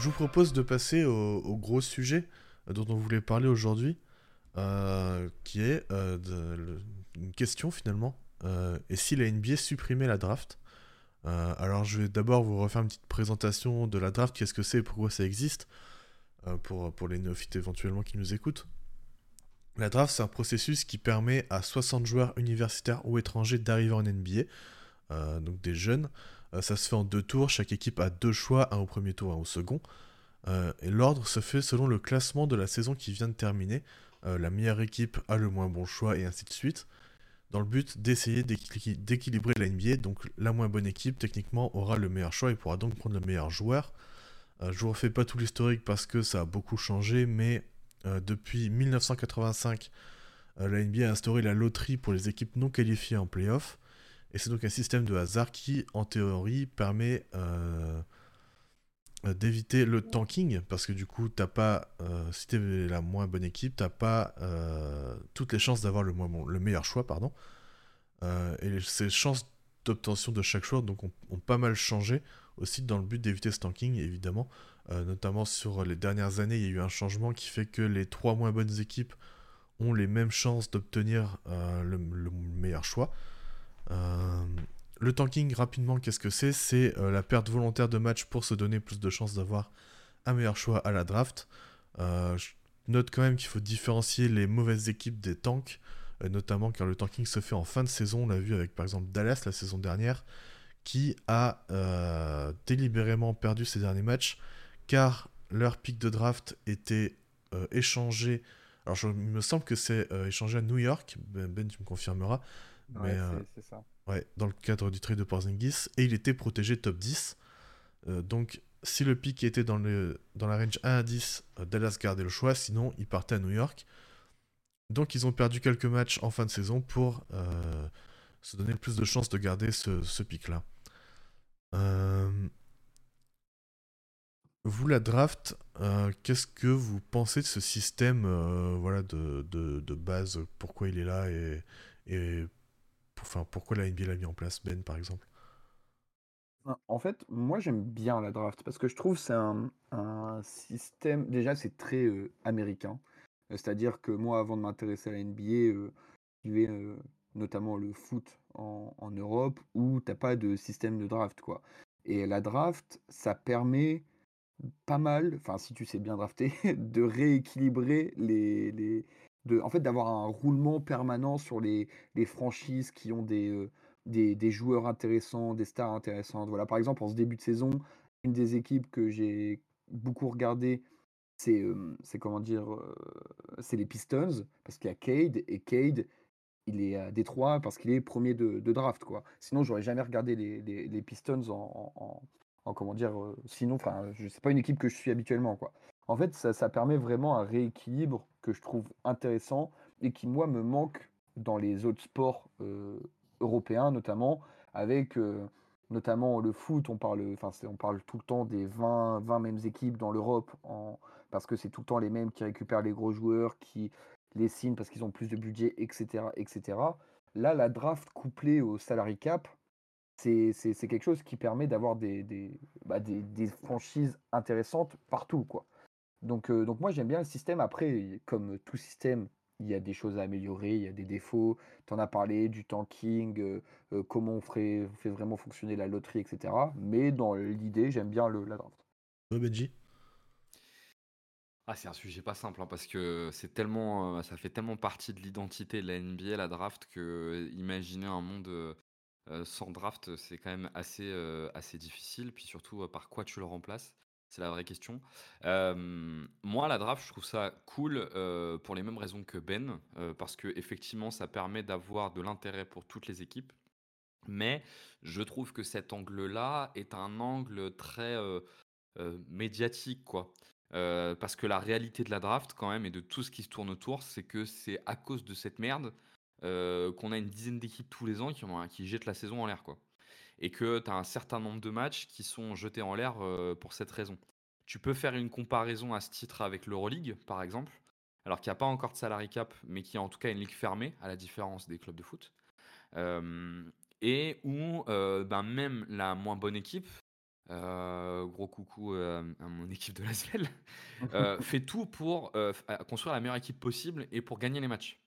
je vous propose de passer au, gros sujet dont on voulait parler aujourd'hui, qui est une question finalement. et si la NBA supprimait la draft Alors je vais d'abord vous refaire une petite présentation de la draft, qu'est-ce que c'est, pourquoi ça existe, pour, pour les néophytes éventuellement qui nous écoutent. La draft, c'est un processus qui permet à 60 joueurs universitaires ou étrangers d'arriver en NBA, euh, donc des jeunes. Euh, ça se fait en deux tours, chaque équipe a deux choix, un au premier tour, un au second. Euh, et l'ordre se fait selon le classement de la saison qui vient de terminer. la meilleure équipe a le moins bon choix et ainsi de suite. Dans le but d'essayer d'équilibrer la NBA, donc la moins bonne équipe techniquement aura le meilleur choix et pourra donc prendre le meilleur joueur. je vous refais pas tout l'historique parce que ça a beaucoup changé, mais euh, depuis 1985, euh, la NBA a instauré la loterie pour les équipes non qualifiées en playoff. Et c'est donc un système de hasard qui, en théorie, permet euh, d'éviter le tanking. Parce que du coup, t'as pas, si t'es la moins bonne équipe, t'as pas toutes les chances d'avoir le, le meilleur choix. pardon. et ces chances d'obtention de chaque choix donc, ont, pas mal changé aussi dans le but d'éviter ce tanking, évidemment. Euh, notamment sur les dernières années, il y a eu un changement qui fait que les trois moins bonnes équipes ont les mêmes chances d'obtenir euh, le, meilleur choix. Euh, le tanking, rapidement, qu'est-ce que c'est? C'est la perte volontaire de match pour se donner plus de chances d'avoir un meilleur choix à la draft. je note quand même qu'il faut différencier les mauvaises équipes des tanks, notamment car le tanking se fait en fin de saison. On l'a vu avec par exemple Dallas la saison dernière, qui a délibérément perdu ses derniers matchs car leur pic de draft était euh, échangé. Alors, il me semble que c'est euh, échangé à New York. Ben, ben tu me confirmeras. Ouais, euh, c'est ça. Ouais, dans le cadre du trade de Porzingis. Et il était protégé top 10. donc, si le pic était dans, le, dans la range 1 à 10, Dallas gardait le choix. Sinon, il partait à New York. Donc, ils ont perdu quelques matchs en fin de saison pour se donner plus de chances de garder ce, ce pic-là. Euh, vous, la draft, euh, qu'est-ce que vous pensez de ce système euh, voilà, de, de, base? Pourquoi il est là et, et enfin, pourquoi la NBA l'a mis en place, Ben, par exemple? En fait, moi, j'aime bien la draft parce que je trouve que c'est un, système. Déjà, c'est très euh, américain. C'est-à-dire que moi, avant de m'intéresser à la NBA, il y avait notamment le foot en, Europe où tu n'as pas de système de draft. quoi. Et la draft, ça permet pas mal, enfin si tu sais bien drafter, de rééquilibrer les, les en fait d'avoir un roulement permanent sur les, franchises qui ont des, euh, des, joueurs intéressants, des stars intéressantes. Voilà, par exemple en ce début de saison, une des équipes que j'ai beaucoup regardé, c'est comment dire, euh, c'est les Pistons parce qu'il y a Cade et Cade il est à Détroit parce qu'il est premier de, draft quoi. Sinon j'aurais jamais regardé les, Pistons en, comment dire, euh, sinon, enfin, c'est pas une équipe que je suis habituellement, quoi. En fait, ça, permet vraiment un rééquilibre que je trouve intéressant et qui, moi, me manque dans les autres sports euh, européens, notamment, avec euh, notamment le foot. On parle, on parle tout le temps des 20, 20 mêmes équipes dans l'Europe, parce que c'est tout le temps les mêmes qui récupèrent les gros joueurs, qui les signent parce qu'ils ont plus de budget, etc., etc. Là, la draft couplée au salary cap, c'est quelque chose qui permet d'avoir des, des, bah, franchises intéressantes partout. Quoi. Donc, euh, donc moi j'aime bien le système. Après, comme tout système, il y a des choses à améliorer, il y a des défauts. Tu en as parlé du tanking, euh, euh, comment on ferait, fait vraiment fonctionner la loterie, etc. Mais dans l'idée, j'aime bien le, la draft. Benji? Ah, c'est un sujet pas simple hein, parce que c'est tellement, ça fait tellement partie de l'identité de la NBA, la draft, que imaginer un monde euh, sans draft, c'est quand même assez, euh, assez difficile. Puis surtout, euh, par quoi tu le remplaces? C'est la vraie question. moi, la draft, je trouve ça cool, pour les mêmes raisons que Ben, parce que effectivement, ça permet d'avoir de l'intérêt pour toutes les équipes. Mais je trouve que cet angle-là est un angle très, médiatique, quoi. parce que la réalité de la draft quand même et de tout ce qui se tourne autour, c'est que c'est à cause de cette merde euh, qu'on a une dizaine d'équipes tous les ans qui, qui jettent la saison en l'air. quoi. Et que tu as un certain nombre de matchs qui sont jetés en l'air euh, pour cette raison. Tu peux faire une comparaison à ce titre avec l'Euroleague, par exemple, alors qu'il n'y a pas encore de salary cap, mais qui est en tout cas une ligue fermée, à la différence des clubs de foot. Euh, et où ben même la moins bonne équipe gros coucou à mon équipe de la fait tout pour construire la meilleure équipe possible et pour gagner les matchs.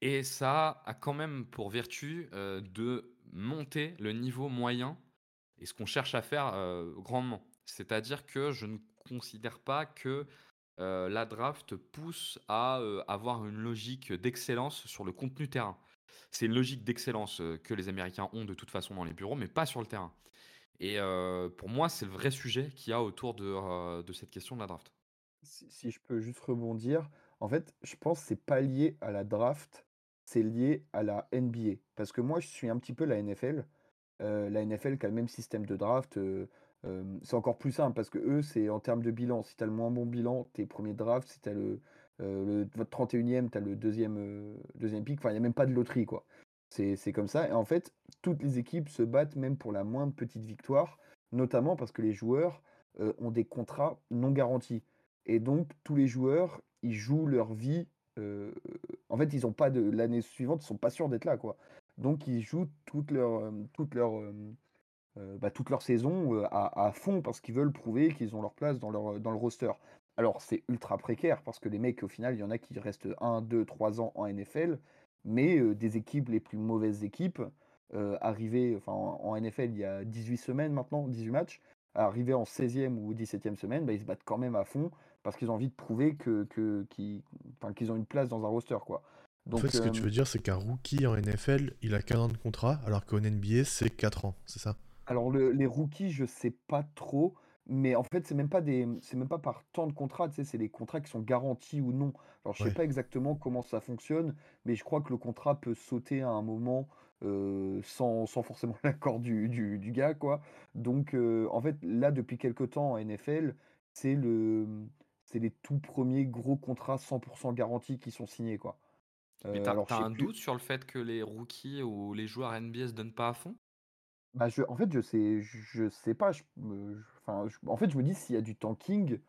Et ça a quand même pour vertu de monter le niveau moyen et ce qu'on cherche à faire grandement. C'est-à-dire que je ne considère pas que la draft pousse à avoir une logique d'excellence sur le contenu terrain. C'est une logique d'excellence que les Américains ont de toute façon dans les bureaux, mais pas sur le terrain. Et pour moi, c'est le vrai sujet qu'il y a autour de, cette question de la draft. Si, je peux juste rebondir, en fait, je pense que c'est pas lié à la draft, c'est lié à la NBA. Parce que moi, je suis un petit peu la NFL. la NFL qui a le même système de draft c'est encore plus simple parce que eux, c'est en termes de bilan. Si tu as le moins bon bilan, tes premiers drafts, si tu as le, le, votre 31e, tu as le deuxième, deuxième pick. Enfin, il n'y a même pas de loterie, quoi. C'est comme ça. Et en fait, toutes les équipes se battent même pour la moindre petite victoire, notamment parce que les joueurs ont des contrats non garantis. Et donc, tous les joueurs, ils jouent leur vie. En fait, ils ont pas de l'année suivante, ils sont pas sûrs d'être là, quoi. Donc, ils jouent toute leur, toute leur, euh, bah, toute leur saison euh, à, fond parce qu'ils veulent prouver qu'ils ont leur place dans, leur, dans le roster. Alors c'est ultra précaire parce que les mecs au final il y en a qui restent 1, 2, 3 ans en NFL, mais euh, des équipes les plus mauvaises équipes, arrivées enfin, en, NFL il y a 18 semaines maintenant, 18 matchs, arrivés en 16e ou 17e semaine, bah, ils se battent quand même à fond parce qu'ils ont envie de prouver que, que, qu'ils, ont une place dans un roster. quoi. Donc, en fait, ce que tu veux dire, c'est qu'un rookie en NFL, il a qu'un an de contrat, alors qu'en NBA, c'est 4 ans, c'est ça? Alors les rookies, je sais pas trop, mais en fait, c'est même pas des c'est même pas par temps de contrat, tu sais, c'est les contrats qui sont garantis ou non. Alors je sais pas exactement comment ça fonctionne, mais je crois que le contrat peut sauter à un moment, sans sans forcément l'accord du du du gars, quoi. Donc en fait, là, depuis quelque temps en NFL, c'est le, c'est les tout premiers gros contrats 100% garantis qui sont signés, quoi. Mais t'as un doute sur le fait que les rookies ou les joueurs NBA se donnent pas à fond? Bah, je en fait, je sais je sais pas, je enfin, en fait, je me dis s'il y a du tanking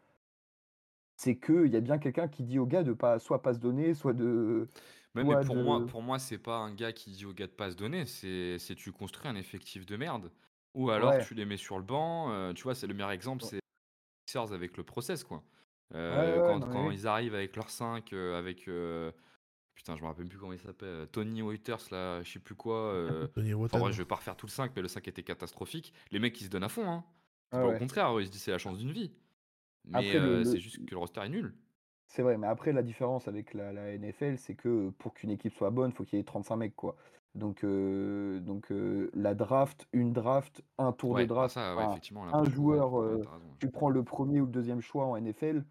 c'est qu'il y a bien quelqu'un qui dit au gars de pas soit pas se donner, soit de mais pour moi pour moi, c'est pas un gars qui dit au gars de pas se donner, c'est c'est tu construis un effectif de merde ou alors tu les mets sur le banc, euh, tu vois? C'est le meilleur exemple, c'est avec le process, quoi. Euh, quand quand ils arrivent avec leurs 5, euh, avec, Putain, je me rappelle plus comment il s'appelle. Euh, Tony Waiters, là, je sais plus quoi. Euh... Tony enfin, je vais pas refaire tout le 5, mais le 5 était catastrophique. Les mecs, ils se donnent à fond. Hein. Ah Au contraire, ils se disent c'est la chance d'une vie. Mais euh, c'est juste que le roster est nul. C'est vrai, mais après, la différence avec la, NFL, c'est que pour qu'une équipe soit bonne, il faut qu'il y ait 35 mecs, quoi. Donc, euh, donc la draft, une draft, un tour de draft, un, joueur, tu prends le premier ou le deuxième choix en NFL,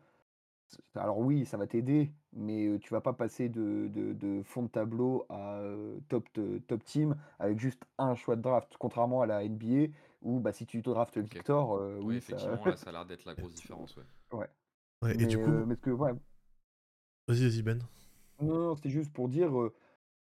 alors oui, ça va t'aider, mais tu vas pas passer de, de, fond de tableau à top, top team avec juste un choix de draft, contrairement à la NBA où bah, si tu te draftes Victor, oui, effectivement, ça... ça a l'air d'être la grosse différence. Ouais. ouais. et du coup. Vas-y, vas-y, Ben. Non, non c'était juste pour dire,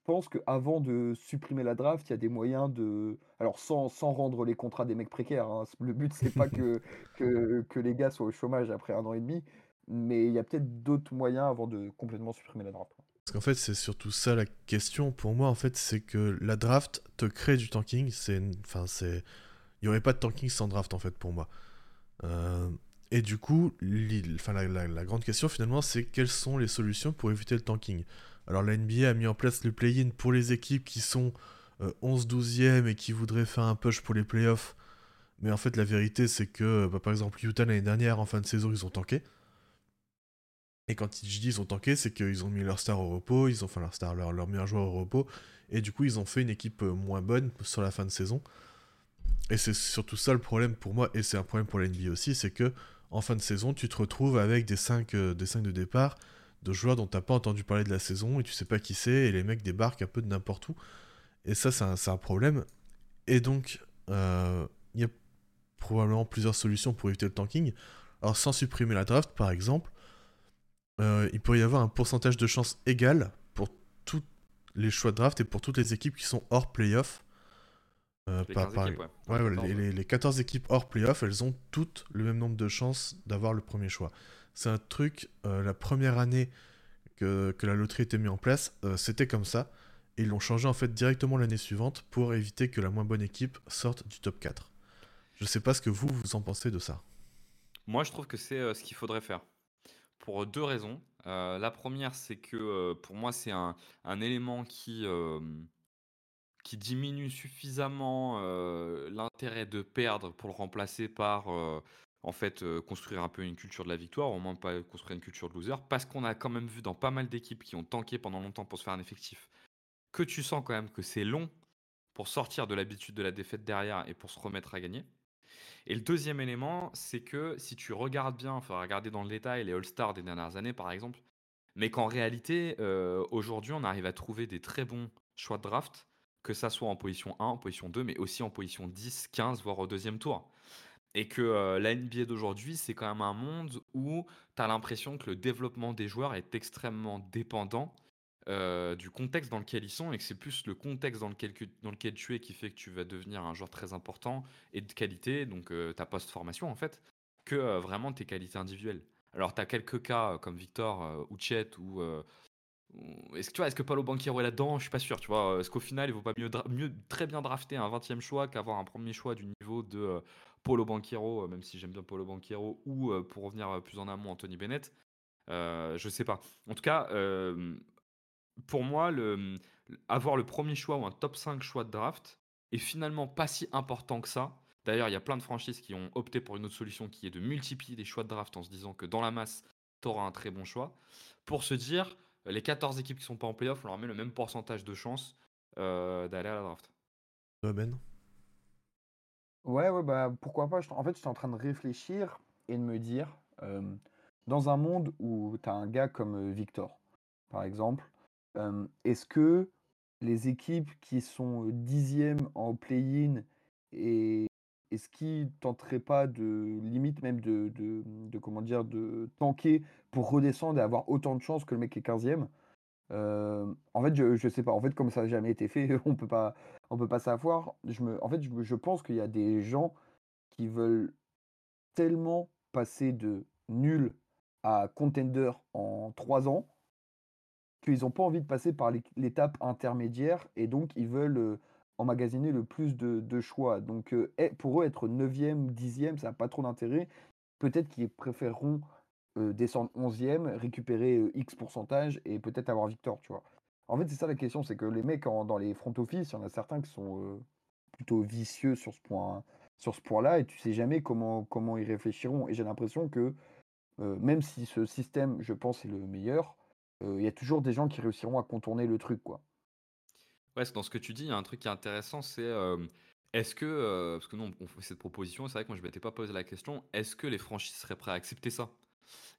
je pense qu'avant de supprimer la draft, il y a des moyens de. Alors, sans, sans rendre les contrats des mecs précaires, hein, le but, c'est pas que, que, que les gars soient au chômage après un an et demi, mais il y a peut-être d'autres moyens avant de complètement supprimer la draft. Parce qu'en fait, c'est surtout ça la question pour moi, en fait, c'est que la draft te crée du tanking. C'est, enfin, c'est, il y aurait pas de tanking sans draft en fait pour moi. Euh, et du coup, la, grande question finalement, c'est quelles sont les solutions pour éviter le tanking? Alors la NBA a mis en place le play-in pour les équipes qui sont 11-12e euh, et qui voudraient faire un push pour les playoffs. Mais en fait, la vérité, c'est que, bah, par exemple, Utah l'année dernière, en fin de saison, ils ont tanké. Et quand je dis ils ont tanké, c'est qu'ils ont mis leur star au repos, ils ont fait leur star, leur, leur meilleur joueur au repos, et du coup ils ont fait une équipe euh, moins bonne sur la fin de saison. Et c'est surtout ça le problème pour moi, et c'est un problème pour l'NBA aussi, c'est que en fin de saison, tu te retrouves avec des 5, euh, des 5 de départ de joueurs dont tu n'as pas entendu parler de la saison, et tu sais pas qui c'est, et les mecs débarquent un peu de n'importe où. Et ça, c'est un, un, problème. Et donc, euh, il y a probablement plusieurs solutions pour éviter le tanking. Alors, sans supprimer la draft, par exemple, euh, il pourrait y avoir un pourcentage de chance égal pour tous les choix de draft et pour toutes les équipes qui sont hors playoff. Euh, les, les, 14 équipes hors playoff, elles ont toutes le même nombre de chances d'avoir le premier choix. C'est un truc, euh, la première année que, que, la loterie était mise en place, c'était comme ça. Et ils l'ont changé en fait directement l'année suivante pour éviter que la moins bonne équipe sorte du top 4. Je sais pas ce que vous, vous en pensez de ça. Moi, je trouve que c'est ce qu'il faudrait faire. Pour deux raisons. la première, c'est que pour moi, c'est un, élément qui, qui diminue suffisamment l'intérêt de perdre pour le remplacer par en fait construire un peu une culture de la victoire, au moins pas construire une culture de loser, parce qu'on a quand même vu dans pas mal d'équipes qui ont tanké pendant longtemps pour se faire un effectif, que tu sens quand même que c'est long pour sortir de l'habitude de la défaite derrière et pour se remettre à gagner. Et le deuxième élément, c'est que si tu regardes bien, faudra regarder dans le détail les All-Stars des dernières années par exemple, mais qu'en réalité, aujourd'hui, on arrive à trouver des très bons choix de draft que ça soit en position 1, en position 2, mais aussi en position 10, 15, voire au deuxième tour. Et que euh, la NBA d'aujourd'hui, c'est quand même un monde où tu as l'impression que le développement des joueurs est extrêmement dépendant euh, du contexte dans lequel ils sont et que c'est plus le contexte dans lequel, dans lequel tu es qui fait que tu vas devenir un joueur très important et de qualité, donc euh, ta post-formation en fait, que vraiment tes qualités individuelles. Alors tu as quelques cas comme Victor ou Chet ou est-ce que tu vois, est-ce que Paulo Banquero est là-dedans? Je suis pas sûr. Tu vois, est-ce qu'au final, il vaut pas mieux, mieux très bien drafter un 20e choix qu'avoir un premier choix du niveau de euh, Paulo Banquero, euh, même si j'aime bien Paulo Banquero, ou euh, pour revenir plus en amont, Anthony Bennett? Je sais pas. En tout cas, pour moi, le, avoir le premier choix ou un top 5 choix de draft est finalement pas si important que ça. D'ailleurs, il y a plein de franchises qui ont opté pour une autre solution qui est de multiplier les choix de draft en se disant que dans la masse, tu auras un très bon choix. Pour se dire, les 14 équipes qui sont pas en playoff, on leur met le même pourcentage de chances euh, d'aller à la draft. Ben? Ouais, ouais, bah pourquoi pas. En fait, j'étais en train de réfléchir et de me dire, euh, dans un monde où tu as un gars comme euh, Victor, par exemple, est-ce que les équipes qui sont dixièmes en play-in et est-ce qu'ils tenteraient pas de limite même de, de, comment dire de tanker pour redescendre et avoir autant de chances que le mec qui est 15e En fait, je, je sais pas. En fait, comme ça n'a jamais été fait, on peut pas on peut pas savoir. Je en fait, je, je pense qu'il y a des gens qui veulent tellement passer de nul à contender en 3 ans qu'ils n'ont pas envie de passer par l'étape intermédiaire et donc ils veulent emmagasiner le plus de, choix. Donc eh, pour eux, être 9e, 10e, ça n'a pas trop d'intérêt. Peut-être qu'ils préféreront descendre 11e, récupérer X pourcentage et peut-être avoir Victor, tu vois. En fait, c'est ça la question, c'est que les mecs dans les front office, il y en a certains qui sont plutôt vicieux sur ce point sur ce point-là et tu sais jamais comment, comment ils réfléchiront. Et j'ai l'impression que même si ce système, je pense, est le meilleur, il y a toujours des gens qui réussiront à contourner le truc, quoi. Ouais, dans ce que tu dis, il y a un truc qui est intéressant, c'est est-ce que, parce que nous on fait cette proposition, c'est vrai que moi je m'étais pas posé la question, est-ce que les franchises seraient prêtes à accepter ça?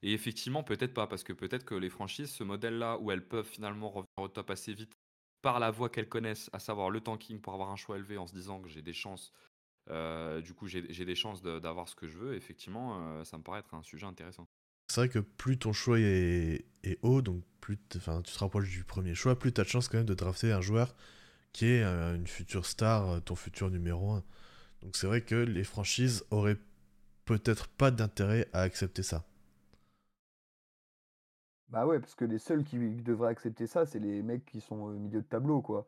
Et effectivement, peut-être pas, parce que peut-être que les franchises, ce modèle-là, où elles peuvent finalement revenir au top assez vite par la voie qu'elles connaissent, à savoir le tanking pour avoir un choix élevé en se disant que j'ai des chances, du coup j'ai des chances d'avoir ce que je veux, effectivement, ça me paraît être un sujet intéressant. C'est vrai que plus ton choix est, haut, donc plus tu te rapproches du premier choix, plus tu as de chance quand même de drafter un joueur qui est euh, une future star, euh, ton futur numéro 1. Donc c'est vrai que les franchises auraient peut-être pas d'intérêt à accepter ça. Bah ouais, parce que les seuls qui devraient accepter ça, c'est les mecs qui sont au milieu de tableau, quoi.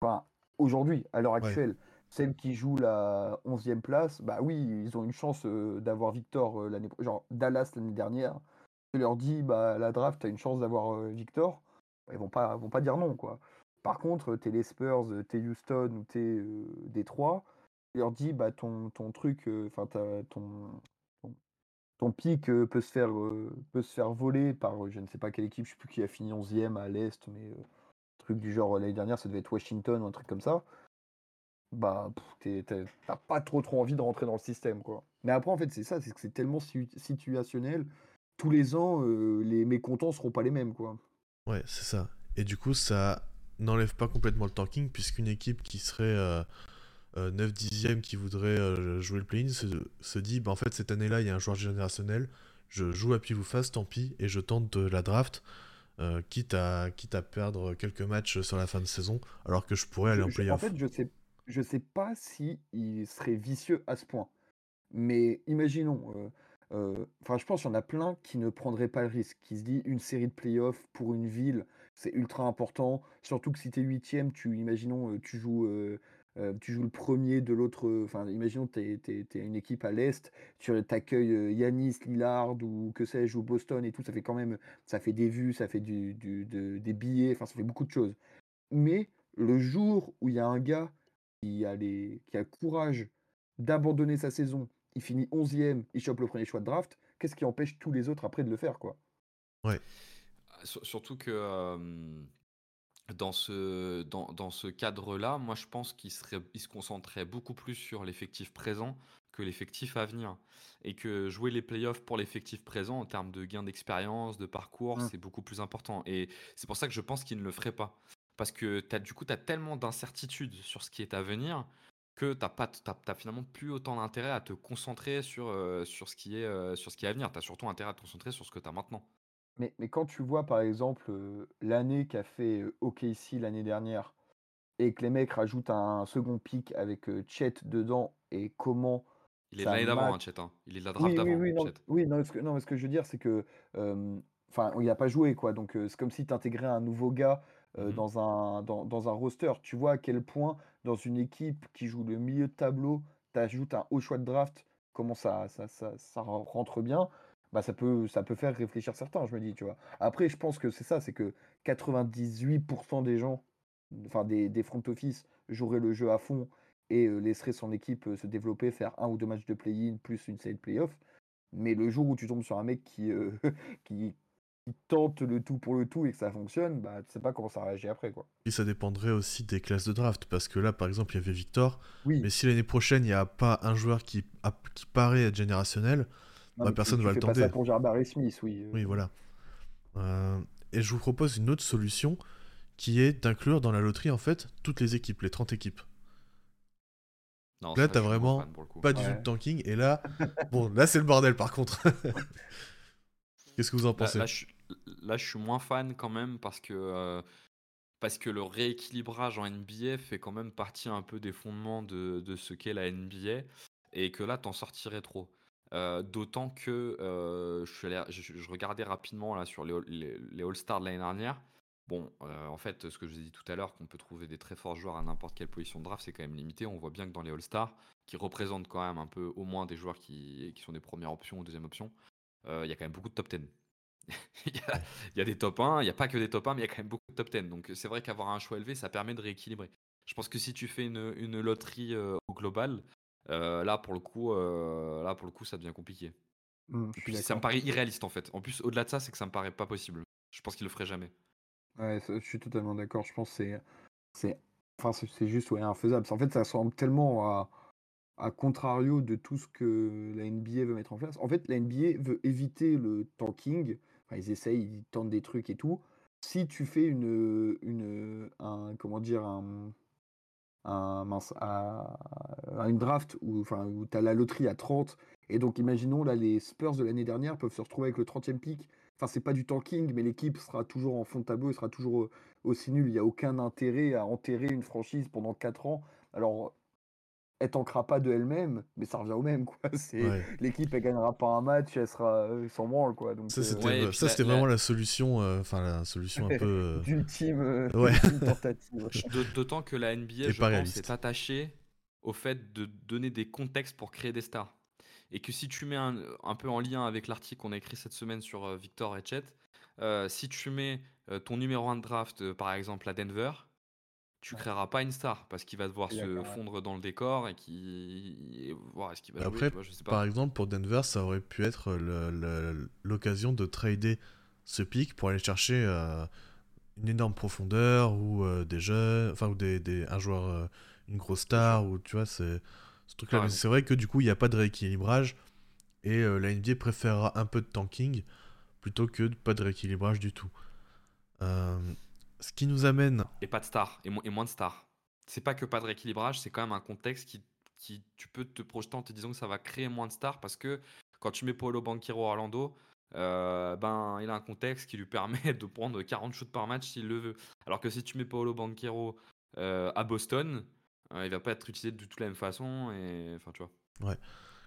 Enfin, aujourd'hui, à l'heure actuelle, celles qui jouent la 11e place, bah oui, ils ont une chance euh, d'avoir Victor l'année genre Dallas l'année dernière je leur dis bah la draft, t'as une chance d'avoir Victor, bah, ils vont pas, vont pas dire non quoi. Par contre, t'es les Spurs, t'es Houston ou t'es Détroit, je leur dis bah ton, ton truc, enfin ton, ton, ton pic peut se faire peut se faire voler par je ne sais pas quelle équipe, je sais plus qui a fini 11e à l'est, mais truc du genre l'année dernière ça devait être Washington ou un truc comme ça. Bah t'as pas trop trop envie de rentrer dans le système quoi. Mais après en fait c'est ça, c'est que c'est tellement situationnel tous les ans, euh, les mécontents seront pas les mêmes, quoi. Ouais, c'est ça. Et du coup, ça n'enlève pas complètement le tanking, puisqu'une équipe qui serait euh, 9 euh, dixième qui voudrait euh, jouer le play-in se, dit, bah, en fait, cette année-là, il y a un joueur générationnel, je joue à pile ou face, tant pis, et je tente de la draft. quitte, à, quitte à perdre quelques matchs sur la fin de saison, alors que je pourrais aller en playoff. En fait, je sais, je sais pas si il serait vicieux à ce point. Mais imaginons, Enfin, je pense qu'il y en a plein qui ne prendraient pas le risque, qui se dit une série de playoffs pour une ville, c'est ultra important. Surtout que si tu es huitième, tu, imaginons, tu joues tu joues le premier de l'autre. Enfin, imaginons que tu es, une équipe à l'Est, tu accueilles Yanis, Lillard ou que sais-je, ou Boston et tout. Ça fait quand même. Ça fait des vues, ça fait du, des billets, enfin, ça fait beaucoup de choses. Mais le jour où il y a un gars qui a, les, qui a le courage d'abandonner sa saison, il finit 11e, il chope le premier choix de draft, qu'est-ce qui empêche tous les autres après de le faire quoi? Ouais. Surtout que dans ce, dans, dans ce cadre-là, moi je pense qu'il serait, il se concentrerait beaucoup plus sur l'effectif présent que l'effectif à venir. Et que jouer les playoffs pour l'effectif présent en termes de gain d'expérience, de parcours, mmh. c'est beaucoup plus important. Et c'est pour ça que je pense qu'il ne le ferait pas. Parce que as, du coup, tu as tellement d'incertitudes sur ce qui est à venir que tu n'as finalement plus autant d'intérêt à te concentrer sur, sur, ce qui est, sur ce qui est à venir. Tu as surtout intérêt à te concentrer sur ce que tu as maintenant. Mais, mais quand tu vois, par exemple, l'année qu'a fait OKC l'année dernière, et que les mecs rajoutent un second pic avec Chet dedans, et comment. Il est l'année d'avant, hein, Chet. Hein. Il est de la draft d'avant. Oui, oui, non, oui non, ce que, non, ce que je veux dire, c'est que. Enfin, il n'a pas joué, quoi. Donc, c'est comme si tu intégrais un nouveau gars mmh dans, un, dans, dans, un roster. Tu vois à quel point, dans une équipe qui joue le milieu de tableau, tu ajoutes un haut choix de draft, comment ça, ça, ça, ça rentre bien bah, ça peut, ça peut faire réfléchir certains, je me dis, tu vois. Après, je pense que c'est ça, c'est que 98% des gens, enfin des, des front office, joueraient le jeu à fond et laisseraient son équipe se développer, faire un ou deux matchs de play-in plus une série de play-off. Mais le jour où tu tombes sur un mec qui, qui, tente le tout pour le tout et que ça fonctionne, bah, tu sais pas comment ça réagit après. Quoi. Et ça dépendrait aussi des classes de draft, parce que là, par exemple, il y avait Victor, oui. mais si l'année prochaine, il n'y a pas un joueur qui, qui paraît être générationnel, bah, personne ne va le tenter. ça pour Jarbari Smith, oui. Oui, voilà. Euh, et je vous propose une autre solution qui est d'inclure dans la loterie en fait toutes les équipes, les 30 équipes. Non, là, t'as vraiment pas du tout de tanking. Et là, bon, là, c'est le bordel par contre. Qu'est-ce que vous en pensez? là, là, je, suis moins fan quand même parce que, euh, parce que le rééquilibrage en NBA fait quand même partie un peu des fondements de, de ce qu'est la NBA. Et que là, t'en sortirais trop. Euh, d'autant que euh, je, regardais rapidement là sur les, All-Stars de l'année dernière. Bon, en fait, ce que je vous ai dit tout à l'heure, qu'on peut trouver des très forts joueurs à n'importe quelle position de draft, c'est quand même limité. On voit bien que dans les All-Stars, qui représentent quand même un peu au moins des joueurs qui, qui sont des premières options ou deuxième options, il y a quand même beaucoup de top 10. il, y a, des top 1, il n'y a pas que des top 1, mais il y a quand même beaucoup de top 10. Donc c'est vrai qu'avoir un choix élevé, ça permet de rééquilibrer. Je pense que si tu fais une, une loterie au global, euh, là, pour le coup, euh, là, pour le coup, ça devient compliqué. Mmh, ça me paraît irréaliste en fait. En plus, au-delà de ça, c'est que ça me paraît pas possible. Je pense qu'il le ferait jamais. Ouais, je suis totalement d'accord. Je pense que c'est, enfin, c'est juste ouais, infaisable. En fait, ça semble tellement à, à contrario de tout ce que la NBA veut mettre en place. En fait, la NBA veut éviter le tanking. Ils essayent, ils tentent des trucs et tout. Si tu fais une, une, un, comment dire, un, à, une draft où, enfin, où tu as la loterie à 30. Et donc, imaginons, là, les Spurs de l'année dernière peuvent se retrouver avec le 30e pick. Enfin, c'est pas du tanking, mais l'équipe sera toujours en fond de tableau, et sera toujours aussi nulle. Il n'y a aucun intérêt à enterrer une franchise pendant 4 ans. Alors, elle tankera pas de elle-même, mais ça revient au même. Quoi. C'est, L'équipe, elle gagnera pas un match, elle sera euh, sans branle. Quoi. Donc, ça, euh, c'était, vraiment la solution, euh, enfin la solution un peu... D'ultime, tentative. D'autant que la NBA, je pense, est attachée au fait de donner des contextes pour créer des stars. Et que si tu mets un, un peu en lien avec l'article qu'on a écrit cette semaine sur Victor et Chet, si tu mets ton numéro 1 de draft, par exemple, à Denver, tu créeras pas une star parce qu'il va devoir se fondre dans le décor et qui voir est-ce qu'il va Après, jouer, je sais pas. par exemple pour Denver ça aurait pu être l'occasion de trader ce pic pour aller chercher euh, une énorme profondeur ou euh, des jeunes enfin ou des, des un joueur euh, une grosse star ou tu vois c'est ce là c'est vrai que du coup il n'y a pas de rééquilibrage et la NBA préférera un peu de tanking plutôt que pas de rééquilibrage du tout ce qui nous amène. Et pas de stars, et, moins de stars. C'est pas que pas de rééquilibrage, c'est quand même un contexte qui, qui, tu peux te projeter en te disant que ça va créer moins de stars parce que quand tu mets Paulo Banquero à Orlando, euh, ben, il a un contexte qui lui permet de prendre 40 shoots par match s'il le veut. Alors que si tu mets Paulo Banquero euh, à Boston, euh, il va pas être utilisé de toute la même façon. Et enfin, tu vois. Ouais,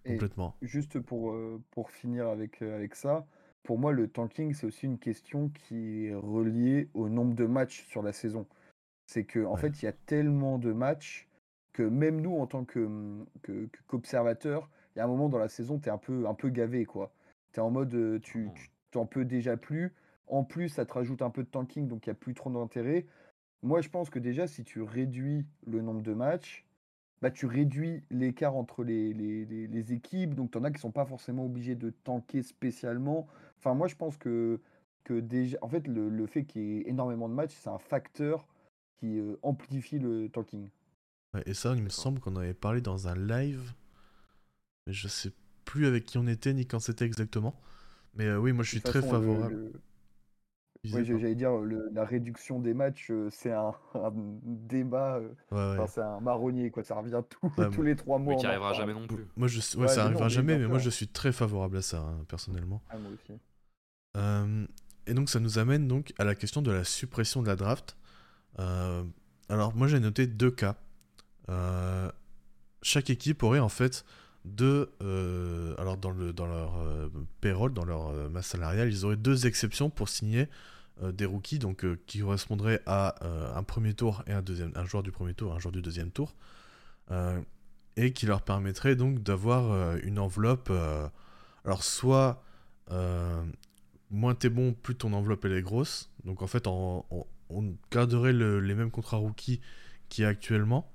complètement. juste pour, pour finir avec, avec ça, pour moi, le tanking, c'est aussi une question qui est reliée au nombre de matchs sur la saison. C'est qu'en en fait, il y a tellement de matchs que même nous, en tant que, mmh, que- qu'observateurs, il y a un moment dans la saison, tu es un peu, un peu gavé, quoi. Tu es en mode, tu, Clairement. tu t'en peux déjà plus. En plus, ça te rajoute un peu de tanking, donc il n'y a plus trop d'intérêt. Moi, je pense que déjà, si tu réduis le nombre de matchs, bah, tu réduis l'écart entre les, les, les- les équipes. Donc, tu en as qui sont pas forcément obligés de tanker spécialement. Enfin, moi, je pense que, que déjà, en fait, le, le fait qu'il y ait énormément de matchs, c'est un facteur qui euh, amplifie le tanking. Ouais, et ça, il me semble qu'on avait parlé dans un live, mais je sais plus avec qui on était ni quand c'était exactement. Mais euh, oui, moi je suis très le- favorable. le- j'allais dire, le- la réduction des matchs, euh, c'est un, un débat, Ouais, enfin, ouais. c'est un marronnier, quoi. Ça revient tous Ouais, tous les trois mois. Mais qui arrivera jamais non plus. Moi, je suis... ouais, Ouais, ça arrivera non, mais jamais, mais moi je suis très favorable à ça, hein, personnellement. Ah, moi aussi. Euh, et donc ça nous amène donc à la question de la suppression de la draft. Euh, alors moi j'ai noté deux cas. Euh, chaque équipe aurait en fait deux... alors dans, le, dans leur payroll, dans leur masse salariale, ils auraient deux exceptions pour signer des rookies, donc qui correspondraient à un premier tour et un, deuxième, un joueur du premier tour, un joueur du deuxième tour. Et qui leur permettrait donc d'avoir une enveloppe... alors soit... moins t'es bon, plus ton enveloppe elle est grosse. Donc en fait, on, garderait le- les mêmes contrats rookies qu'il y a actuellement.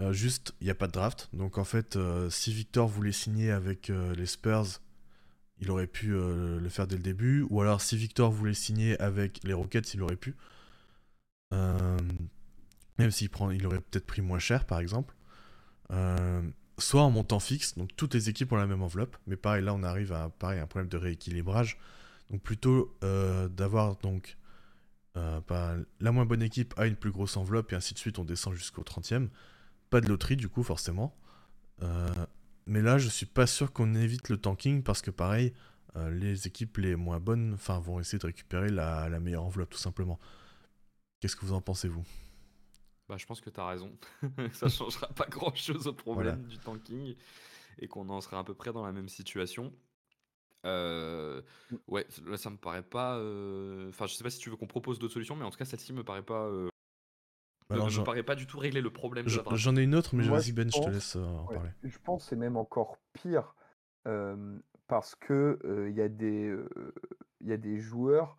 Euh, juste, il n'y a pas de draft. Donc en fait, euh, si Victor voulait signer avec euh, les Spurs, il aurait pu le faire dès le début. Ou alors si Victor voulait signer avec les Rockets, il aurait pu. Même s'il il aurait peut-être pris moins cher, par exemple. Soit en montant fixe, donc toutes les équipes ont la même enveloppe, mais pareil, là on arrive à un problème de rééquilibrage. Donc plutôt euh, d'avoir donc euh, la moins bonne équipe a une plus grosse enveloppe et ainsi de suite, on descend jusqu'au 30e. Pas de loterie du coup forcément. Euh, mais là je suis pas sûr qu'on évite le tanking parce que pareil, les équipes les moins bonnes enfin, vont essayer de récupérer la, la meilleure enveloppe tout simplement. Qu'est-ce que vous en pensez vous? Bah, je pense que tu as raison. ça changera pas grand-chose au problème du tanking et qu'on en sera à peu près dans la même situation. Euh, ouais, là ça me paraît pas. euh, Enfin, je sais pas si tu veux qu'on propose d'autres solutions, mais en tout cas celle-ci me paraît pas. euh, ne- Alors, j'en- me paraît pas du tout régler le problème de la J'en ai une autre, mais Moi, vas-y je Ben, je te pense- laisse euh, en Ouais, parler. Je pense que c'est même encore pire euh, parce que euh, il y a des euh, il y a des joueurs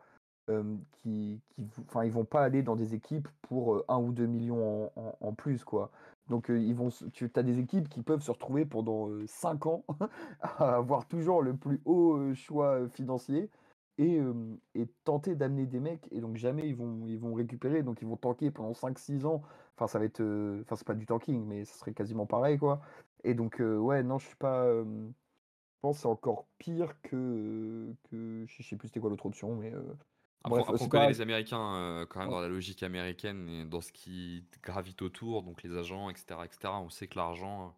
euh, qui qui vou- enfin ils vont pas aller dans des équipes pour euh, un ou deux millions en, en- en plus quoi. Donc euh, ils vont tu as des équipes qui peuvent se retrouver pendant euh, cinq ans à avoir toujours le plus haut euh, choix euh, financier et, euh, et tenter d'amener des mecs et donc jamais ils vont ils vont récupérer donc ils vont tanker pendant 5-6 ans. Enfin ça va être euh, enfin c'est pas du tanking mais ça serait quasiment pareil quoi. Et donc, euh, ouais, non, je suis pas. euh, je pense c'est encore pire que. euh, que je sais plus c'était quoi l'autre option, mais. Euh, Après, bref, après, c'est on connaît pas- les Américains euh, quand même Ouais. dans la logique américaine et dans ce qui gravite autour, donc les agents, etc., etc. On sait que l'argent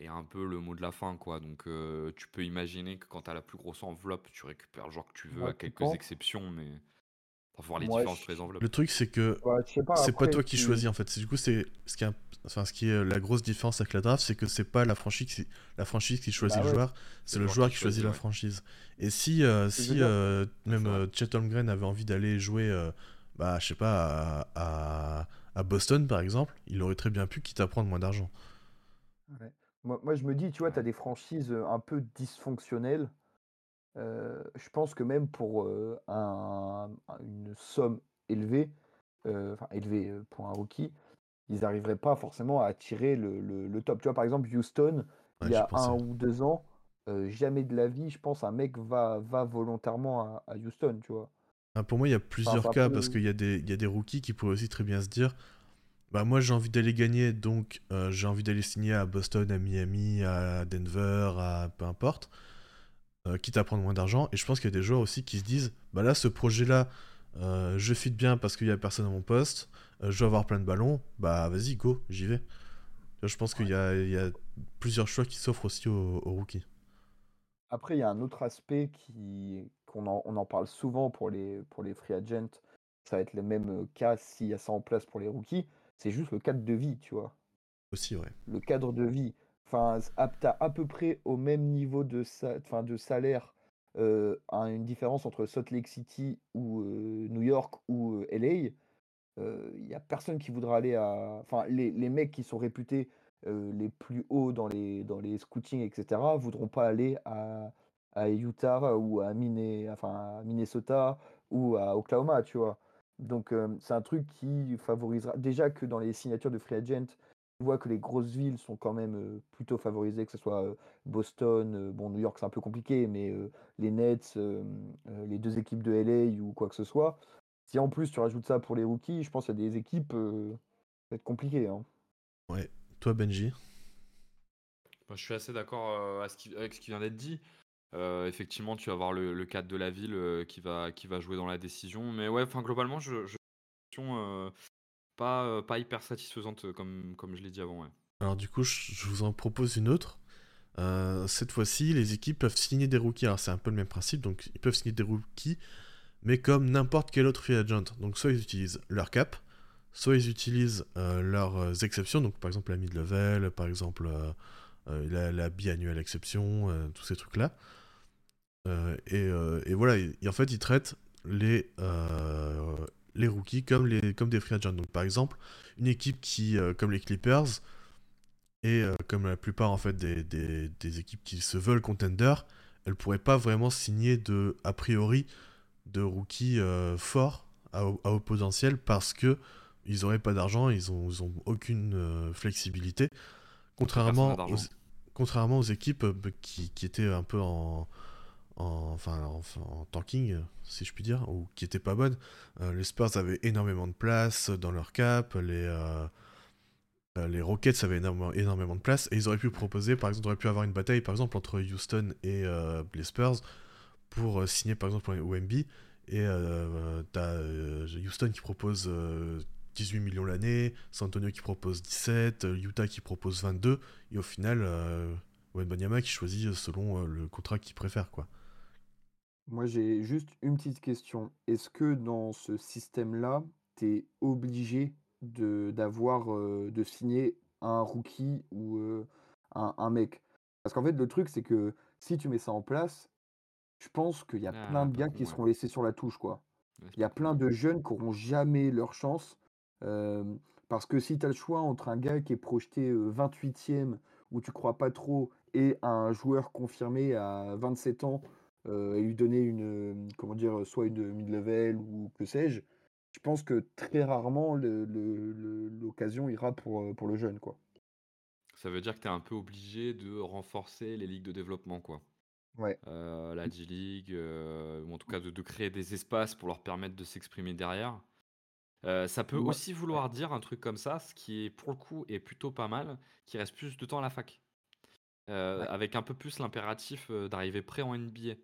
est un peu le mot de la fin, quoi. Donc euh, tu peux imaginer que quand tu as la plus grosse enveloppe, tu récupères le genre que tu veux, Ouais, à quelques exceptions, mais faut voir les Moi, différences je- entre les enveloppes. Le truc, c'est que ouais, pas. c'est pas toi qui choisis en fait. C'est- Du coup, c'est ce qui est, enfin, ce qui est la grosse différence avec la draft, c'est que c'est pas la franchise, qui, la franchise qui choisit Bah le ouais. joueur, c'est le joueur qui choisit la franchise. Et si, euh, si euh, même euh, Chet Holmgren avait envie d'aller jouer, euh, bah, je sais pas, à, à- à Boston par exemple, il aurait très bien pu, quitte à prendre moins d'argent. Moi, moi, je me dis, tu vois, tu as des franchises euh, un peu dysfonctionnelles. Euh, je pense que même pour euh, un- un- une somme élevée, euh, enfin élevée pour un rookie, ils n'arriveraient pas forcément à attirer le, le- le top. Tu vois, par exemple, Houston, Ouais, il y a un ou deux ans, jamais de la vie, je pense, un mec va, va volontairement à, à Houston, tu vois. Ah, pour moi, il y a plusieurs cas parce qu'il y, a des- y a des rookies qui pourraient aussi très bien se dire Bah, moi, j'ai envie d'aller gagner, donc euh, j'ai envie d'aller signer à Boston, à Miami, à Denver, à peu importe, euh, quitte à prendre moins d'argent. Et je pense qu'il y a des joueurs aussi qui se disent Bah là, ce projet-là, euh, je fit bien parce qu'il y a personne à mon poste, euh, je dois avoir plein de ballons, bah vas-y, go, j'y vais. Je pense qu'il y a, il y a plusieurs choix qui s'offrent aussi aux, aux rookies. Après, il y a un autre aspect qui, qu'on en, on en parle souvent pour les, pour les free agents. Ça va être le même cas s'il y a ça en place pour les rookies. C'est juste le cadre de vie, tu vois. Aussi, ouais. Le cadre de vie. Enfin, tu as à peu près au même niveau de, salaire euh, un- une différence entre Salt Lake City ou euh, New York ou euh, LA. il y a personne qui voudra aller à enfin les mecs qui sont réputés, heu, les plus hauts dans les dans les scoutings et cetera, voudront pas aller à Utah ou à Minné enfin à Minnesota ou à Oklahoma, tu vois? Donc, c'est un truc qui favorisera déjà que dans les signatures de free agent, tu vois que les grosses villes sont quand même, plutôt favorisées, que ce soit, Boston, bon New York c'est un peu compliqué, mais, les Nets, les 2 équipes de LA ou quoi que ce soit. Si en plus tu rajoutes ça pour les rookies, je pense qu'il y a des équipes, ça va être compliqué, hein. Ouais. Toi Benji? Bah, je suis assez d'accord, avec ce qui vient d'être dit. Effectivement, tu vas avoir le le cadre de la ville, qui va qui va jouer dans la décision. Mais ouais, enfin globalement, je je euh, pas, euh, pas hyper satisfaisante, euh, comme comme je l'ai dit avant. Alors du coup, je vous en propose une autre. Euh, cette fois-ci, les équipes peuvent signer des rookies. Alors c'est un peu le même principe, donc ils peuvent signer des rookies, mais comme n'importe quel autre free agent. Donc soit ils utilisent leur cap, soit ils utilisent leurs exceptions, donc par exemple la mid-level, par exemple la, la biannuelle exception, tous ces trucs-là. Et, voilà, en fait ils traitent les, les rookies comme, les, comme des free agents. Donc par exemple, une équipe qui, comme les Clippers, et comme la plupart en fait des, des, des, équipes qui se veulent contender, elles pourraient pas vraiment signer de a priori de rookies forts à, haut potentiel parce que ils auraient pas d'argent, ils ont, ils ont aucune flexibilité. Contrairement aux, contrairement aux équipes qui, qui, étaient un peu en, en, enfin, en, tanking, si je puis dire, ou qui étaient pas bonnes. les Spurs avaient énormément de place dans leur cap, les, euh, les Rockets avaient énormément, énormément, de place et ils auraient pu proposer, par exemple, auraient pu avoir une bataille par exemple entre Houston et euh, les Spurs pour euh, signer par exemple un OMB et t'as Houston qui propose 18 millions l'année, San Antonio qui propose 17, Utah qui propose 22 et au final Banyama qui choisit selon le contrat qu'il préfère quoi. Moi j'ai juste une petite question. Est-ce que dans ce système-là, tu es obligé de d'avoir, de signer un rookie ou, un un mec? Parce qu'en fait, le truc, c'est que si tu mets ça en place, je pense qu'il y a plein Ah, de gars qui seront laissés sur la touche, quoi. Il y a plein de de jeunes qui n'auront jamais leur chance, parce que si tu as le choix entre un gars qui est projeté, 28e où tu crois pas trop et un joueur confirmé à 27 ans, et lui donner une, comment dire? Soit une, mid-level ou que sais-je, je pense que très rarement l'occasion ira pour, pour le jeune, quoi. Ça veut dire que tu es un peu obligé de renforcer les ligues de développement, quoi. Ouais. la G-League, ou en tout cas de, créer des espaces pour leur permettre de s'exprimer derrière. ça peut aussi vouloir dire un truc comme ça, ce qui est pour le coup est plutôt pas mal, qui reste plus de temps à la fac. Avec un peu plus l'impératif d'arriver prêt en NBA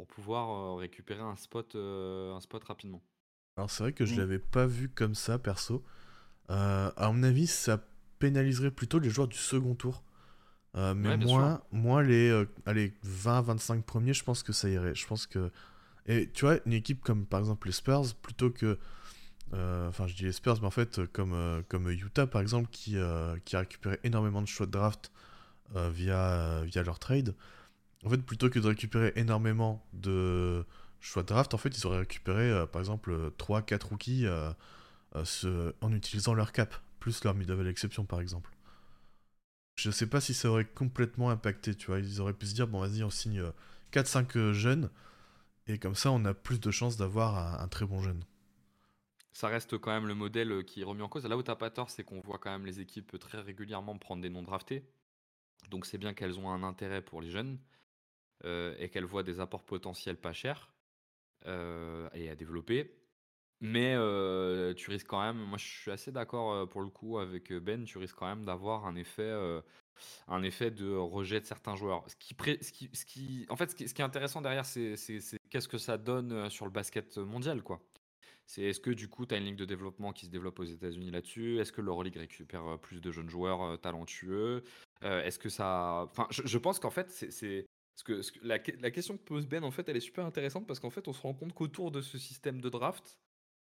pour pouvoir récupérer un spot, un spot rapidement. Alors c'est vrai que je mmh. l'avais pas vu comme ça perso. Euh, à mon avis, ça pénaliserait plutôt les joueurs du second tour. Euh, mais moins, moins les euh, allez, 20-25 premiers, je pense que ça irait. Je pense que. Et tu vois, une équipe comme par exemple les Spurs, plutôt que. Enfin, je dis les Spurs, mais en fait, comme, comme Utah par exemple, qui, qui a récupéré énormément de choix de draft via, via leur trade. En fait, plutôt que de récupérer énormément de, choix de draft, en fait, ils auraient récupéré, euh, par exemple, 3-4 euh, rookies euh, en utilisant leur cap, plus leur mid-level exception, par exemple. Je sais pas si ça aurait complètement impacté, tu vois. Ils auraient pu se dire, bon, vas-y, on signe 4-5 jeunes, et comme ça, on a plus de chances d'avoir un, très bon jeune. Ça reste quand même le modèle qui est remis en cause. Là où t'as pas tort, c'est qu'on voit quand même les équipes très régulièrement prendre des noms draftés. Donc c'est bien qu'elles ont un intérêt pour les jeunes et qu'elles voient des apports potentiels pas chers. Euh, et à développer. Mais euh, tu risques quand même, moi je suis assez d'accord euh, pour le coup avec Ben, tu risques quand même d'avoir un effet, un effet de rejet de certains joueurs. Ce qui, ce qui, ce qui, en fait, ce qui, ce qui est intéressant derrière, c'est qu'est-ce que ça donne sur le basket mondial, quoi. C'est est-ce que du coup, tu as une ligne de développement qui se développe aux États-Unis là-dessus? Est-ce que l'Euroleague récupère plus de jeunes joueurs talentueux? Est-ce que ça. Enfin, je pense qu'en fait, c'est parce que, la, question que pose Ben, en fait, elle est super intéressante parce qu'en fait, on se rend compte qu'autour de ce système de draft,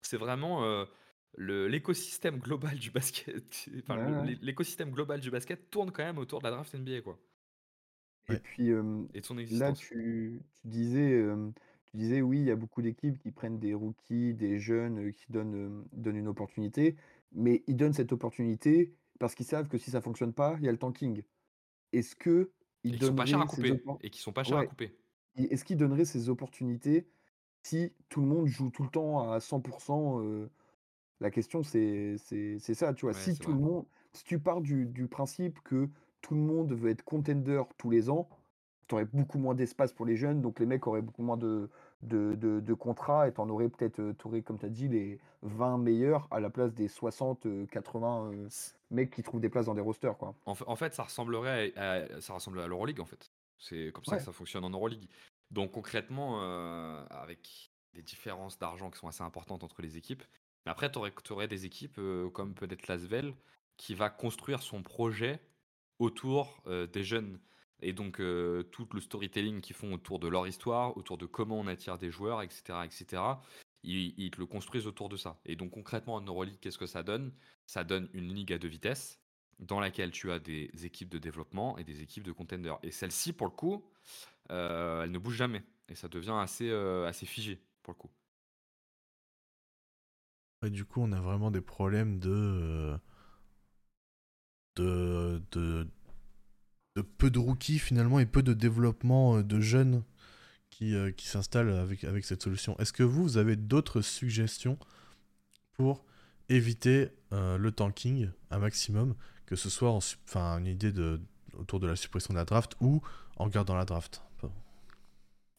c'est vraiment euh, l'écosystème global du basket. Enfin, l'écosystème global du basket tourne quand même autour de la draft NBA, quoi. Et puis, euh, là, tu, disais, euh, tu disais, oui, il y a beaucoup d'équipes qui prennent des rookies, des jeunes, qui donnent, donnent une opportunité, mais ils donnent cette opportunité parce qu'ils savent que si ça fonctionne pas, il y a le tanking. Est-ce qu'ils Qui sont pas chers à couper. Et qui sont pas chers à couper. est-ce qu'ils donneraient ces opportunités si tout le monde joue tout le temps à 100% La question, c'est ça, tu vois? Si tout le monde si tu pars du du principe que tout le monde veut être contender tous les ans, tu aurais beaucoup moins d'espace pour les jeunes, donc les mecs auraient beaucoup moins de de de contrats et tu en aurais peut-être, tu aurais, comme tu as dit, les 20 meilleurs à la place des 60, 80, mecs qui trouvent des places dans des rosters, quoi. En fait, ça ressemblerait à ça ressemblerait à l'Euroleague, en fait. C'est comme ça que ça fonctionne en Euroleague. Donc concrètement, euh, avec des différences d'argent qui sont assez importantes entre les équipes, mais après, tu aurais, des équipes euh, comme peut-être Lasvel qui va construire son projet autour euh, des jeunes. Et donc tout le storytelling qu'ils font autour de leur histoire, autour de comment on attire des joueurs, etc., etc., ils, ils le construisent autour de ça. Et donc concrètement en Euroleague, qu'est-ce que ça donne? Ça donne une ligue à deux vitesses dans laquelle tu as des équipes de développement et des équipes de contenders. Et celle-ci, pour le coup, euh, elle ne bouge jamais. Et ça devient assez, euh, assez figé, pour le coup. Et du coup, on a vraiment des problèmes de, de, de, peu de rookies finalement et peu de développement euh, de jeunes qui, qui s'installent avec, cette solution. Est-ce que vous, vous avez d'autres suggestions pour éviter le tanking un maximum que ce soit en, enfin, une idée autour de la suppression de la draft ou en gardant la draft?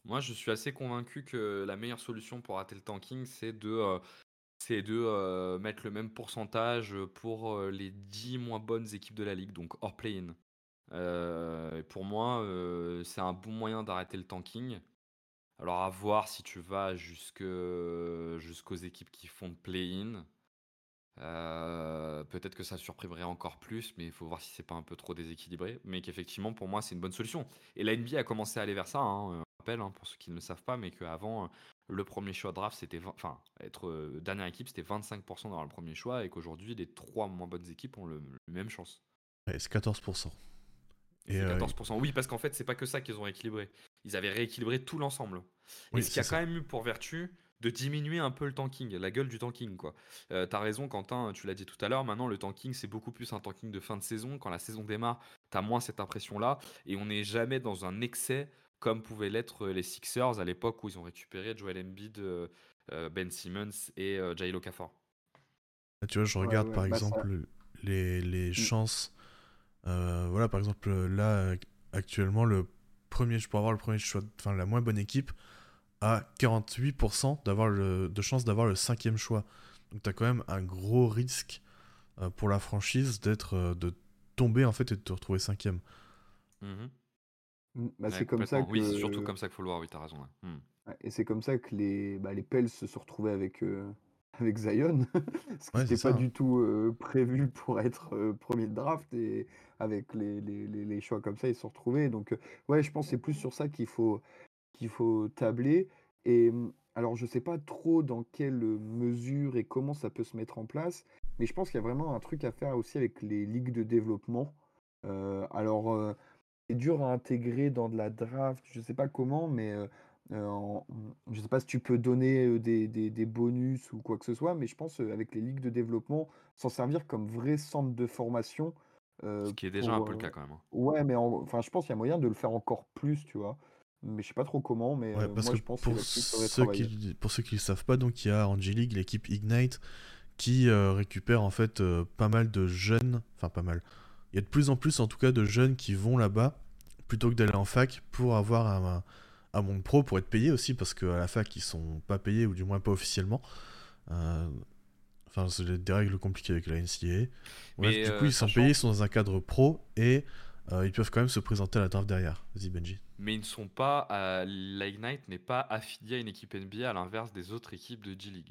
Moi, je suis assez convaincu que la meilleure solution pour rater le tanking, c'est de, euh, c'est de euh, mettre le même pourcentage pour euh, les 10 moins bonnes équipes de la ligue, donc hors play-in. Pour moi, c'est un bon moyen d'arrêter le tanking. Alors à voir si tu vas jusque, jusqu'aux équipes qui font play-in. Euh, peut-être que ça surprimerait encore plus, mais il faut voir si c'est pas un peu trop déséquilibré. Mais qu'effectivement, pour moi, c'est une bonne solution. Et la NBA a commencé à aller vers ça. Hein, euh, rappelle, hein, pour ceux qui ne le savent pas, mais qu'avant, euh, le premier choix draft, c'était. Enfin, être dernière équipe, c'était 25% d'avoir le premier choix, et qu'aujourd'hui, les trois moins bonnes équipes ont le, même chance. Ouais, c'est 14%. Et 14%. Oui, parce qu'en fait, c'est pas que ça qu'ils ont rééquilibré. Ils avaient rééquilibré tout l'ensemble. et ce qui a quand même eu pour vertu, de diminuer un peu le tanking, la gueule du tanking quoi. Euh, t'as raison Quentin, tu l'as dit tout à l'heure, maintenant le tanking c'est beaucoup plus un tanking de fin de saison, quand la saison démarre, t'as moins cette impression là, et on n'est jamais dans un excès comme pouvaient l'être les Sixers à l'époque où ils ont récupéré Joel Embiid, euh, euh, Ben Simmons et Jailo Okafor. Ah, tu vois, je regarde par bah, exemple les, les, mm. chances, voilà par exemple là actuellement le premier, je pourrais avoir le premier choix, enfin la moins bonne équipe, à 48% d'avoir le, de chance d'avoir le cinquième choix. Donc tu as quand même un gros risque euh, pour la franchise d'être euh, de tomber en fait et de te retrouver cinquième. Mhm. Mm, bah, c'est comme ça que... Oui, c'est surtout comme ça qu'il faut le voir, oui, as raison. Mm. Et c'est comme ça que les, bah, les Pels se sont retrouvés avec, euh, avec Zion, ce qui n'était pas du tout prévu pour être premier de draft, et avec les, les, les, choix comme ça, ils se sont retrouvés. Donc ouais, je pense que c'est plus sur ça qu'il faut, qu'il faut tabler. Et mmh, alors, je sais pas trop dans quelle mesure et comment ça peut se mettre en place, mais je pense qu'il y a vraiment un truc à faire aussi avec les ligues de développement. alors, c'est dur à intégrer dans de la draft, je sais pas comment, mais mmh, je sais pas si tu peux donner des, des, bonus ou quoi que ce soit, mais je pense avec les ligues de développement, s'en servir comme vrai centre de formation. Ce qui est déjà un peu le cas quand même. Hein. Ouais, mais enfin, je pense qu'il y a moyen de le faire encore plus, tu vois mais je sais pas trop comment, mais euh, moi je pense pour ceux qui, pour ceux qui ne savent pas, donc il y a en G-League l'équipe Ignite qui euh, récupère en fait euh, pas mal de jeunes, enfin pas mal. Il y a de plus en plus en tout cas de jeunes qui vont là-bas plutôt que d'aller en fac pour avoir un, un, monde pro pour être payés aussi parce qu'à la fac ils sont pas payés ou du moins pas officiellement. Enfin, c'est des règles compliquées avec la NCAA. du coup, ils sont payés, ils sont dans un cadre pro et ils peuvent quand même se présenter à la draft derrière. Vas-y, Benji mais ils ne sont pas, euh, l'Ignite n'est pas affilié à une équipe NBA à l'inverse des autres équipes de G-League.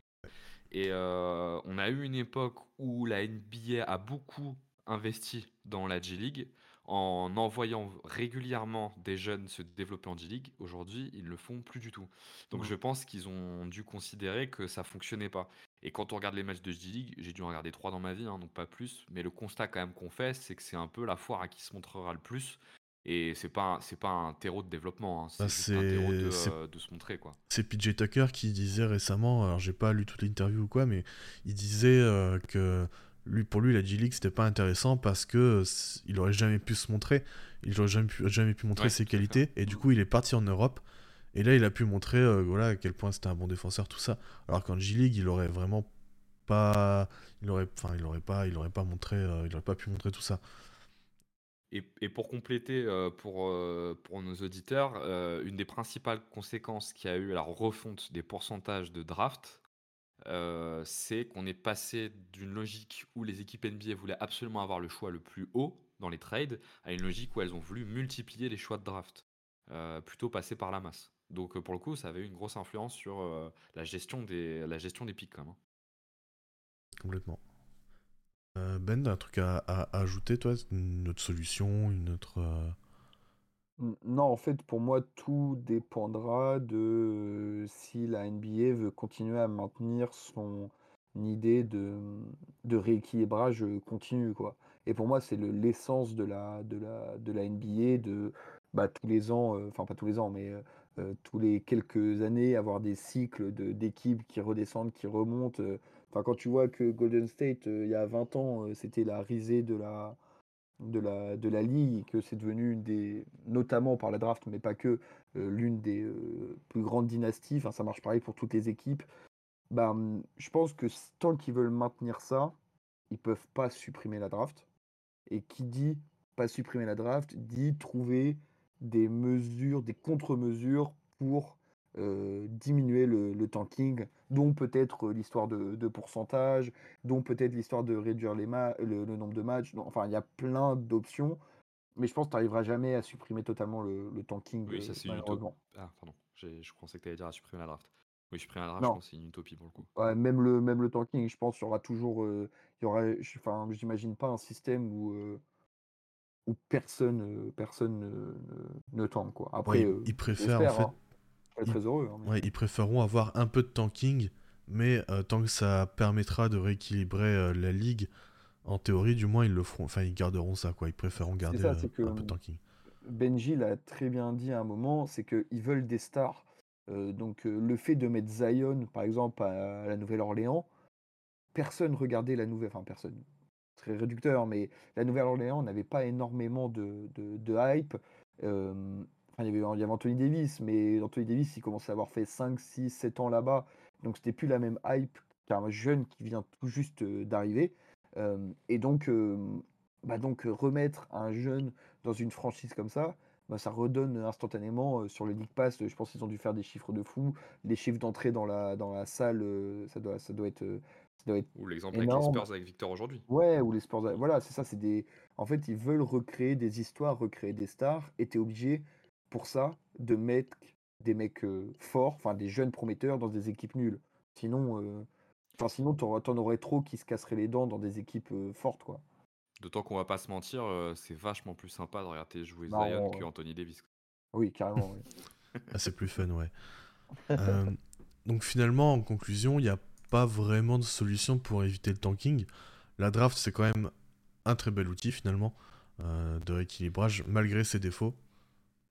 Et euh, on a eu une époque où la NBA a beaucoup investi dans la G-League en envoyant régulièrement des jeunes se développer en G-League. Aujourd'hui, ils ne le font plus du tout. Donc je pense qu'ils ont dû considérer que ça fonctionnait pas. Et quand on regarde les matchs de G-League, j'ai dû en regarder trois dans ma vie, hein, donc pas plus, mais le constat quand même qu'on fait, c'est que c'est un peu la foire à qui se montrera le plus Et c'est pas, c'est pas un terreau de développement, hein, Bah, c'est juste un terreau euh, de se montrer, quoi. C'est PJ Tucker qui disait récemment, alors j'ai pas lu toute l'interview ou quoi, mais il disait euh, que lui, pour lui, la G-League, c'était pas intéressant parce que il aurait jamais pu se montrer, il aurait jamais pu, jamais pu montrer Ouais, ses qualités, et du coup, il est parti en Europe, et là, il a pu montrer euh, voilà, à quel point c'était un bon défenseur, tout ça. Alors qu'en G-League, il aurait vraiment pas. Il aurait, enfin, il aurait pas, il aurait pas montré, euh, il aurait pas pu montrer tout ça. Et, et pour compléter euh, pour, pour nos auditeurs, une des principales conséquences qu'il y a eu à la refonte des pourcentages de draft, euh, c'est qu'on est passé d'une logique où les équipes NBA voulaient absolument avoir le choix le plus haut dans les trades à une logique où elles ont voulu multiplier les choix de draft, euh, plutôt passer par la masse. Donc euh, pour le coup, ça avait eu une grosse influence sur la, gestion des, la gestion des pics quand même. hein. Complètement. Ben, un truc à, à- à ajouter, toi Une autre solution, une autre. Non, en fait, pour moi, tout dépendra de si la NBA veut continuer à maintenir son idée de, de rééquilibrage continu, quoi. Et pour moi, c'est le- l'essence de la, de la, de la NBA de bah, tous les ans, enfin pas tous les ans, mais tous les quelques années, avoir des cycles de, d'équipes qui redescendent, qui remontent. Enfin, quand tu vois que Golden State, il y a 20 ans, c'était la risée de la, de la, de la ligue que c'est devenu une des, notamment par la draft, mais pas que, euh, l'une des euh, plus grandes dynasties. Ça marche pareil pour toutes les équipes. Bah, hum, je pense que tant qu'ils veulent maintenir ça, ils peuvent pas supprimer la draft. Et qui dit pas supprimer la draft, dit trouver des mesures, des contre-mesures pour euh, diminuer le tanking, dont peut-être euh, l'histoire de, de pourcentage, dont peut-être l'histoire de réduire les ma- le, le nombre de matchs. Donc, enfin, il y a plein d'options, mais je pense que tu n'arriveras jamais à supprimer totalement le, le tanking, Oui, ça euh, c'est une utopie. malheureusement. Ah, pardon, je pensais que tu allais dire à supprimer la draft. Oui, supprimer la draft, je Non, pense que c'est une utopie pour le coup. Ouais, même le, même le tanking, je pense, il y aura toujours. euh, il y aura, je- enfin, j'imagine pas un système où, euh, où personne, euh, personne ne, ne, ne tank, quoi. Ouais, Après, ils, euh, ils préfèrent en fait. hein. Ils, très heureux. hein, mais- ouais, ils préféreront avoir un peu de tanking, mais euh, tant que ça permettra de rééquilibrer euh, la ligue, en théorie, du moins, ils le feront. Enfin, ils garderont ça, quoi. Ils préféreront garder ça, euh, que un peu de tanking. Benji l'a très bien dit à un moment, c'est qu'ils veulent des stars. Donc le fait de mettre Zion, par exemple, à la Nouvelle-Orléans, personne regardait la nouvelle, enfin personne, très réducteur, mais la Nouvelle-Orléans n'avait pas énormément de, de, de hype. Euh, enfin, il y, avait, il y avait Anthony Davis, mais Anthony Davis, il commençait à avoir fait 5, 6, 7 ans là-bas, donc c'était plus la même hype qu'un jeune qui vient tout juste euh, d'arriver. Euh, et donc, euh, bah donc, remettre un jeune dans une franchise comme ça, bah, ça redonne instantanément sur le League Pass. Je pense qu'ils ont dû faire des chiffres de fou. Les chiffres d'entrée dans la, dans la salle, ça doit, ça doit être, ça doit être Ou l'exemple avec les. Spurs avec Victor aujourd'hui. Ouais, ou les sports. Voilà, c'est ça, c'est des. En fait, ils veulent recréer des histoires, recréer des stars, et t'es obligé, pour ça, de mettre des mecs euh, forts, enfin des jeunes prometteurs dans des équipes nulles. Sinon, euh, enfin, sinon t'en aurais trop qui se casseraient les dents dans des équipes euh, fortes, quoi. D'autant qu'on va pas se mentir, euh, c'est vachement plus sympa de regarder jouer Non, Zion que Anthony Davis. Oui, carrément. ouais. Ah, c'est plus fun, ouais. Euh, donc finalement, en conclusion, il n'y a pas vraiment de solution pour éviter le tanking. La draft, c'est quand même un très bel outil finalement euh, de rééquilibrage, malgré ses défauts.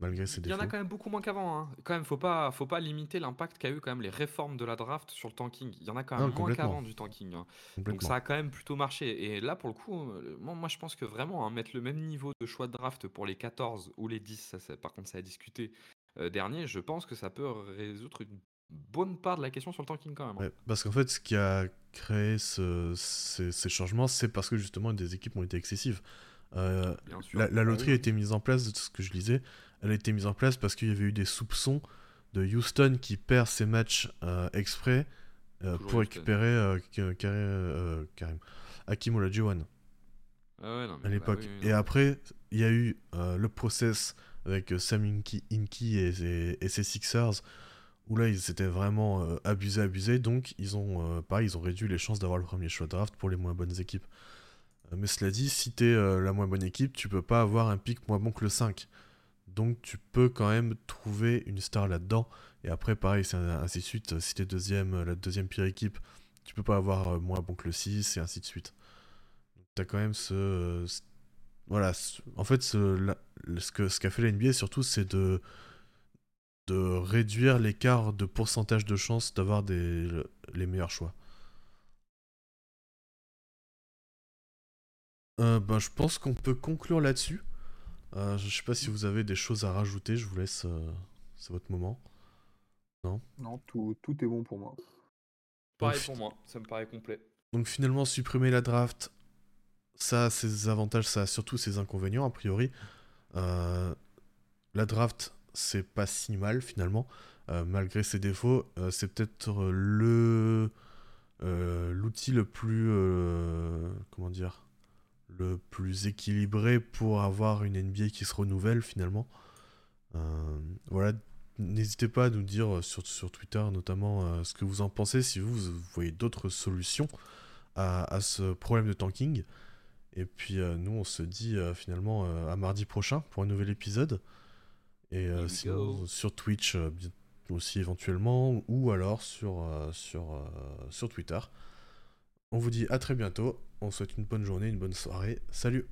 Malgré ses Il y en a quand même beaucoup moins qu'avant. Hein. Quand même, faut pas, faut pas limiter l'impact qu'a eu quand même les réformes de la draft sur le tanking. Il y en a quand Non, même moins complètement. qu'avant du tanking. hein. Donc ça a quand même plutôt marché. Et là, pour le coup, euh, moi, moi, je pense que vraiment, hein, mettre le même niveau de choix de draft pour les 14 ou les 10, ça, c'est- par contre, ça a discuté euh, dernier, je pense que ça peut résoudre une bonne part de la question sur le tanking quand même. hein. Ouais, parce qu'en fait, ce qui a créé ce- ces, ces changements, c'est parce que justement des équipes ont été excessives. Euh, la, la Ah loterie a été mise en place, de ce que je lisais, elle a été mise en place parce qu'il y avait eu des soupçons de Houston qui perd ses matchs euh, exprès euh, pour Houston. récupérer Ka- Karim, Karim, Hakim Olajuwon Ah ouais, non, mais à bah l'époque. oui, oui, et après, il y a eu euh, le process avec Sam Inky, Inky et, ses- et ses Sixers, où là, ils s'étaient vraiment euh, abusés, abusés. Donc, ils ont, euh, pareil, ils ont réduit les chances d'avoir le premier choix de draft pour les moins bonnes équipes. Euh, mais cela dit, si t'es la moins bonne équipe, tu peux pas avoir un pic moins bon que le 5. Donc, tu peux quand même trouver une star là-dedans. Et après, pareil, c'est ainsi de suite. Si t'es deuxième, euh, la deuxième pire équipe, tu peux pas avoir euh, moins bon que le 6, et ainsi de suite. T'as quand même ce, voilà, en fait, ce- ce qu'a fait la NBA surtout, c'est de, réduire l'écart de pourcentage de chance d'avoir les meilleurs choix. Euh, bah, je pense qu'on peut conclure là-dessus. Euh, je sais pas si vous avez des choses à rajouter, je vous laisse. euh, c'est votre moment. Non? Non, tout, tout est bon pour moi. Pareil pour moi, ça me paraît complet. Donc finalement, supprimer la draft, ça a ses avantages, ça a surtout ses inconvénients, a priori. Euh, la draft, c'est pas si mal finalement, Euh, malgré ses défauts. euh, c'est peut-être le euh, l'outil le plus euh, comment dire le plus équilibré pour avoir une NBA qui se renouvelle finalement. Euh, voilà, n'hésitez pas à nous dire sur, sur Twitter notamment euh, ce que vous en pensez, si vous, vous voyez d'autres solutions à, à ce problème de tanking. Et puis euh, nous, on se dit euh, finalement euh, à mardi prochain pour un nouvel épisode. Et euh, sinon, sur Twitch euh, aussi éventuellement, ou alors sur, euh, sur, euh, sur Twitter. On vous dit à très bientôt. On souhaite une bonne journée, une bonne soirée. Salut